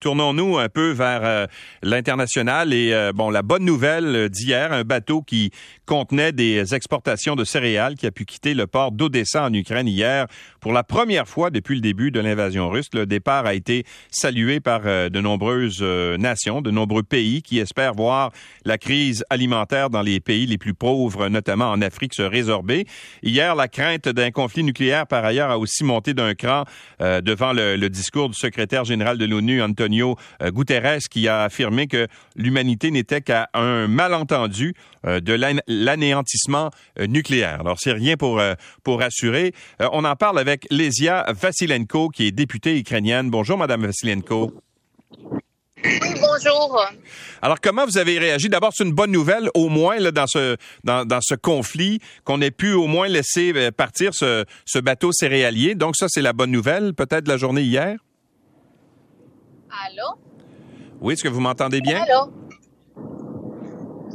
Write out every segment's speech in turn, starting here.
Tournons-nous un peu vers euh, l'international et euh, bon la bonne nouvelle d'hier, un bateau qui contenait des exportations de céréales qui a pu quitter le port d'Odessa en Ukraine hier pour la première fois depuis le début de l'invasion russe. Le départ a été salué par euh, de nombreuses nations, de nombreux pays qui espèrent voir la crise alimentaire dans les pays les plus pauvres, notamment en Afrique, se résorber. Hier, la crainte d'un conflit nucléaire par ailleurs a aussi monté d'un cran devant le, le discours du secrétaire général de l'ONU Antonio Antonio euh, Guterres qui a affirmé que l'humanité n'était qu'à un malentendu euh, de l'anéantissement euh, nucléaire. Alors c'est rien pour pour rassurer. On en parle avec Lesia Vasilenko qui est députée ukrainienne. Bonjour madame Vasilenko. Oui, bonjour. Alors, comment vous avez réagi? D'abord, c'est une bonne nouvelle, au moins, là, dans, ce, dans, dans ce conflit, qu'on ait pu au moins laisser partir ce, ce bateau céréalier. Donc, ça, c'est la bonne nouvelle, peut-être, de la journée hier? Allô? Oui, est-ce que vous m'entendez bien? Allô?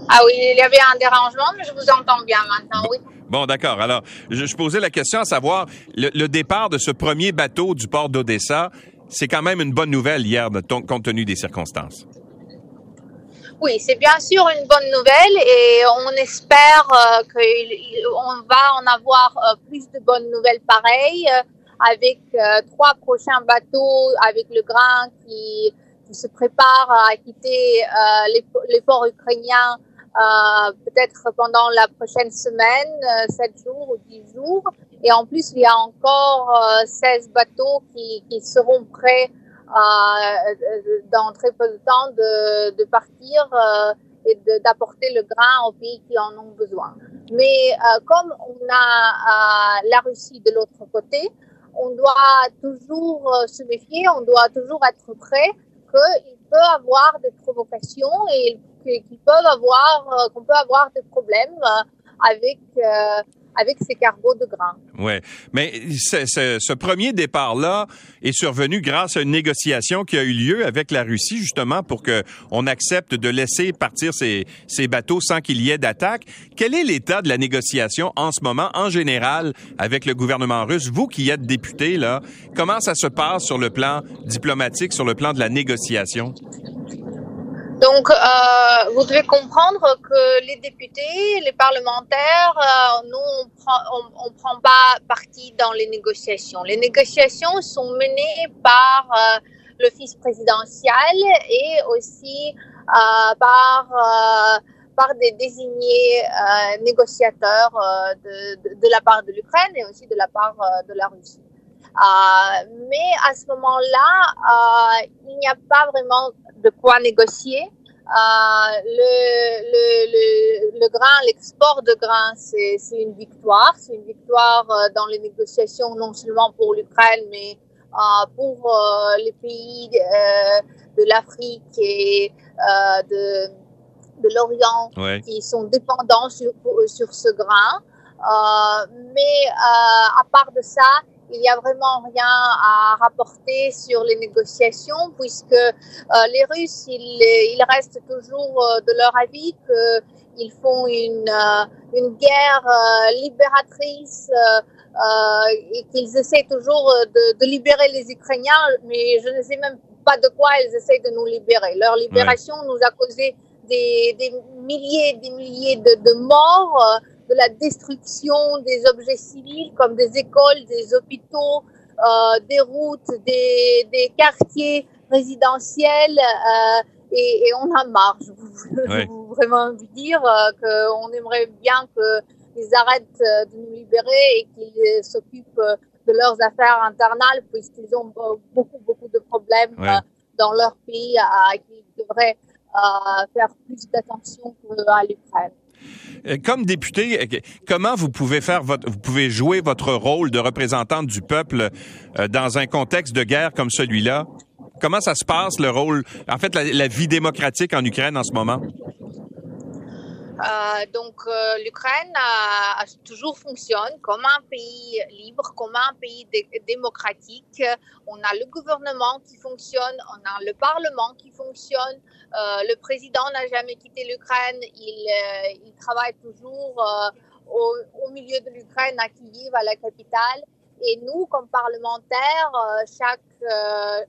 Ah oui, il y avait un dérangement, mais je vous entends bien maintenant, oui. Bon, d'accord. Alors, je, posais la question à savoir, le, départ de ce premier bateau du port d'Odessa, c'est quand même une bonne nouvelle hier, compte tenu des circonstances. Oui, c'est bien sûr une bonne nouvelle et on espère euh, qu'on va en avoir euh, plus de bonnes nouvelles pareilles avec euh, trois prochains bateaux avec le grain qui, se prépare à quitter euh, les, ports ukrainiens euh, peut-être pendant la prochaine semaine, sept jours ou dix jours. Et en plus, il y a encore 16 bateaux qui, seront prêts dans très peu de temps de partir et d'apporter le grain aux pays qui en ont besoin. Mais comme on a la Russie de l'autre côté, on doit toujours euh, se méfier, on doit toujours être prêt qu'il peut avoir des provocations et qu'il peuvent avoir, euh, qu'on peut avoir des problèmes euh, avec avec ces cargos de grains. Oui, mais ce, premier départ-là est survenu grâce à une négociation qui a eu lieu avec la Russie, justement, pour que on accepte de laisser partir ces, ces bateaux sans qu'il y ait d'attaque. Quel est l'état de la négociation en ce moment, en général, avec le gouvernement russe? Vous qui êtes député, là, comment ça se passe sur le plan diplomatique, sur le plan de la négociation? Donc, euh, vous devez comprendre que les députés, les parlementaires, euh, nous, on prend, on, prend pas parti dans les négociations. Les négociations sont menées par euh, l'office présidentiel et aussi par des désignés négociateurs de, la part de l'Ukraine et aussi de la part de la Russie. Mais à ce moment-là, il n'y a pas vraiment de quoi négocier. Euh, le, le, le, le, grain, l'export de grain, c'est une victoire. C'est une victoire euh, dans les négociations, non seulement pour l'Ukraine, mais euh, pour euh, les pays euh, de l'Afrique et de, de l'Orient qui sont dépendants sur, sur ce grain. mais à part de ça, il n'y a vraiment rien à rapporter sur les négociations puisque euh, les Russes, ils, ils, restent toujours euh, de leur avis qu'ils font une, euh, une guerre libératrice et qu'ils essaient toujours de, de, libérer les Ukrainiens, mais je ne sais même pas de quoi ils essaient de nous libérer. Leur libération nous a causé des, des milliers des milliers de, de morts de la destruction des objets civils comme des écoles, des hôpitaux, euh, des routes, des, des, quartiers résidentiels euh, et, et, on a marre. Je veux, vraiment vous dire euh, qu'on aimerait bien qu'ils arrêtent de nous libérer et qu'ils s'occupent de leurs affaires internales puisqu'ils ont beaucoup, beaucoup de problèmes dans leur pays et qu'ils devraient faire plus d'attention à l'Ukraine. Euh, comme député, euh, comment vous pouvez faire votre, vous pouvez jouer votre rôle de représentante du peuple euh, dans un contexte de guerre comme celui-là? Comment ça se passe le rôle, en fait, la, vie démocratique en Ukraine en ce moment? Euh, donc euh, l'Ukraine a, toujours fonctionne comme un pays libre, comme un pays démocratique. On a le gouvernement qui fonctionne, on a le parlement qui fonctionne. Euh, le président n'a jamais quitté l'Ukraine, il, il, travaille toujours au, au, milieu de l'Ukraine à Kiev, à la capitale. Et nous, comme parlementaires, chaque,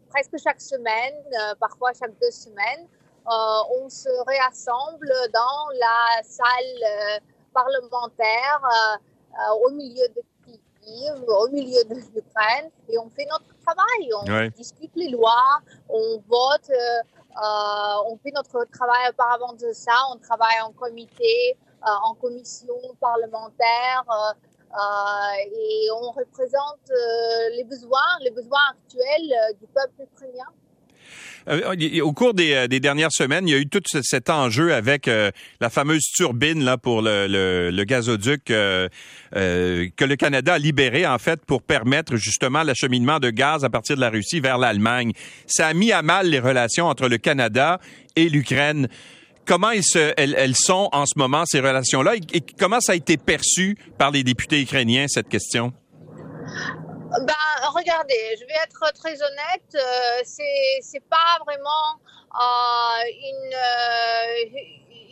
presque chaque semaine, parfois chaque deux semaines, on se réassemble dans la salle parlementaire au milieu de au milieu de l'Ukraine et on fait notre travail. On discute les lois, on vote, euh, euh, on fait notre travail auparavant de ça. On travaille en comité, euh, en commission parlementaire et on représente les besoins, les besoins actuels du peuple ukrainien. Euh, au cours euh, des, dernières semaines, il y a eu tout cet enjeu avec euh, la fameuse turbine là pour le, gazoduc que le Canada a libéré en fait pour permettre justement l'acheminement de gaz à partir de la Russie vers l'Allemagne. Ça a mis à mal les relations entre le Canada et l'Ukraine. Comment elles, sont en ce moment ces relations-là? Et comment ça a été perçu par les députés ukrainiens cette question? Ben, regardez, je vais être très honnête, euh, c'est c'est pas vraiment euh, une, euh,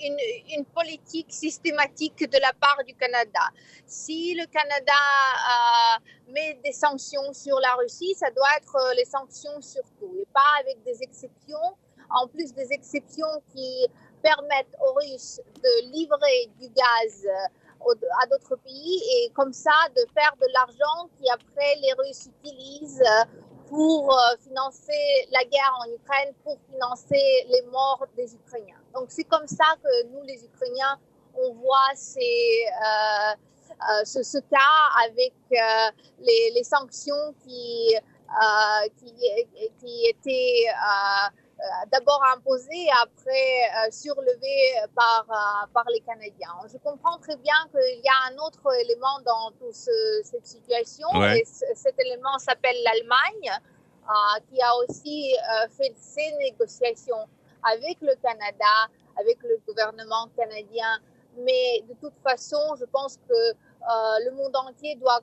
une, une politique systématique de la part du Canada. Si le Canada euh, met des sanctions sur la Russie, ça doit être les sanctions surtout, et pas avec des exceptions. En plus des exceptions qui permettent aux Russes de livrer du gaz à d'autres pays et comme ça de faire de l'argent qui après les Russes utilisent euh, pour euh, financer la guerre en Ukraine, pour financer les morts des Ukrainiens. Donc c'est comme ça que nous les Ukrainiens on voit euh, ce, cas avec les, sanctions qui, qui, étaient d'abord imposé et après euh, surlevé par, euh, par les Canadiens. Je comprends très bien qu'il y a un autre élément dans toute cette situation et cet élément s'appelle l'Allemagne qui a aussi fait ses négociations avec le Canada, avec le gouvernement canadien. Mais de toute façon, je pense que le monde entier doit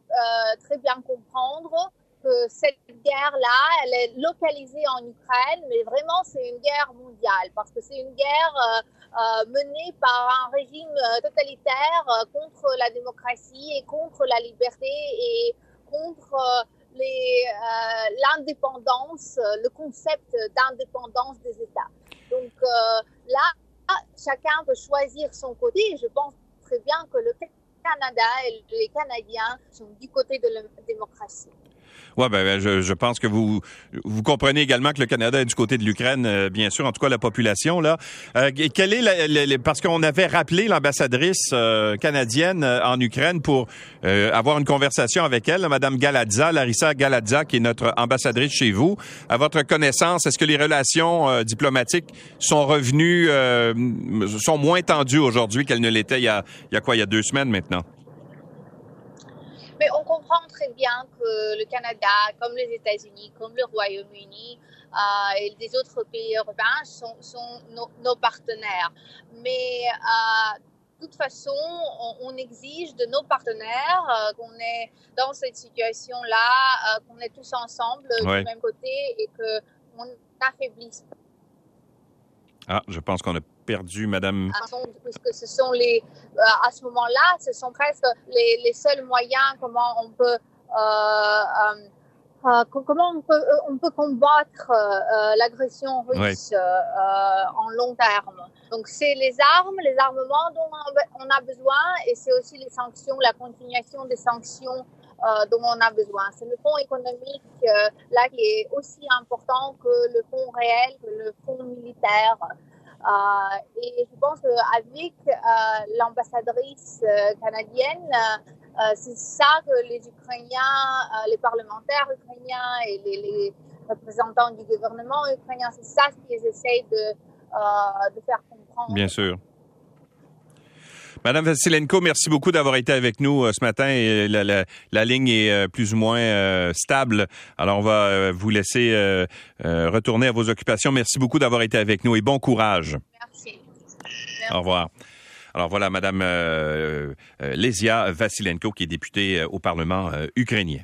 très bien comprendre que cette guerre-là, elle est localisée en Ukraine, mais vraiment c'est une guerre mondiale parce que c'est une guerre euh, euh menée par un régime euh, totalitaire contre la démocratie et contre la liberté et contre l'indépendance, le concept d'indépendance des États. Donc là, chacun peut choisir son côté je pense très bien que le Canada et les Canadiens sont du côté de la démocratie. Oui, ben, ben, je, je, pense que vous vous comprenez également que le Canada est du côté de l'Ukraine, euh, bien sûr, en tout cas la population là. Euh, est la, parce qu'on avait rappelé l'ambassadrice euh, canadienne euh, en Ukraine pour avoir une conversation avec elle, Madame Galadza, Larissa Galadza, qui est notre ambassadrice chez vous. À votre connaissance, est-ce que les relations diplomatiques sont revenues, sont moins tendues aujourd'hui qu'elles ne l'étaient il y a, il y a quoi, il y a deux semaines maintenant? Mais on comprend très bien que le Canada, comme les États-Unis, comme le Royaume-Uni euh, et les autres pays européens sont, sont nos, partenaires. Mais euh, de toute façon, on, exige de nos partenaires euh, qu'on est dans cette situation-là, euh, qu'on est tous ensemble du même côté et qu'on n'affaiblisse pas. Ah, je pense qu'on a perdu, Madame. Puisque ce sont les, euh, à ce moment-là, ce sont presque les, les, seuls moyens comment on peut, euh, euh, comment on peut, on peut combattre l'agression russe en long terme. Donc c'est les armes, les armements dont on a besoin, et c'est aussi les sanctions, la continuation des sanctions euh, dont on a besoin. C'est le fonds économique euh, là qui est aussi important que le fonds réel, que le fonds militaire. Euh, et je pense qu'avec euh, l'ambassadrice euh, canadienne, c'est ça que les Ukrainiens, les parlementaires ukrainiens et les, représentants du gouvernement ukrainien, c'est ça qu'ils essayent de faire comprendre. Bien sûr. Madame Vassilenko, merci beaucoup d'avoir été avec nous ce matin. Et la, la, la, ligne est plus ou moins stable. Alors, on va vous laisser retourner à vos occupations. Merci beaucoup d'avoir été avec nous et bon courage. Merci. Au revoir. Alors voilà, Madame euh, Lesia Vassilenko, qui est députée au Parlement ukrainien.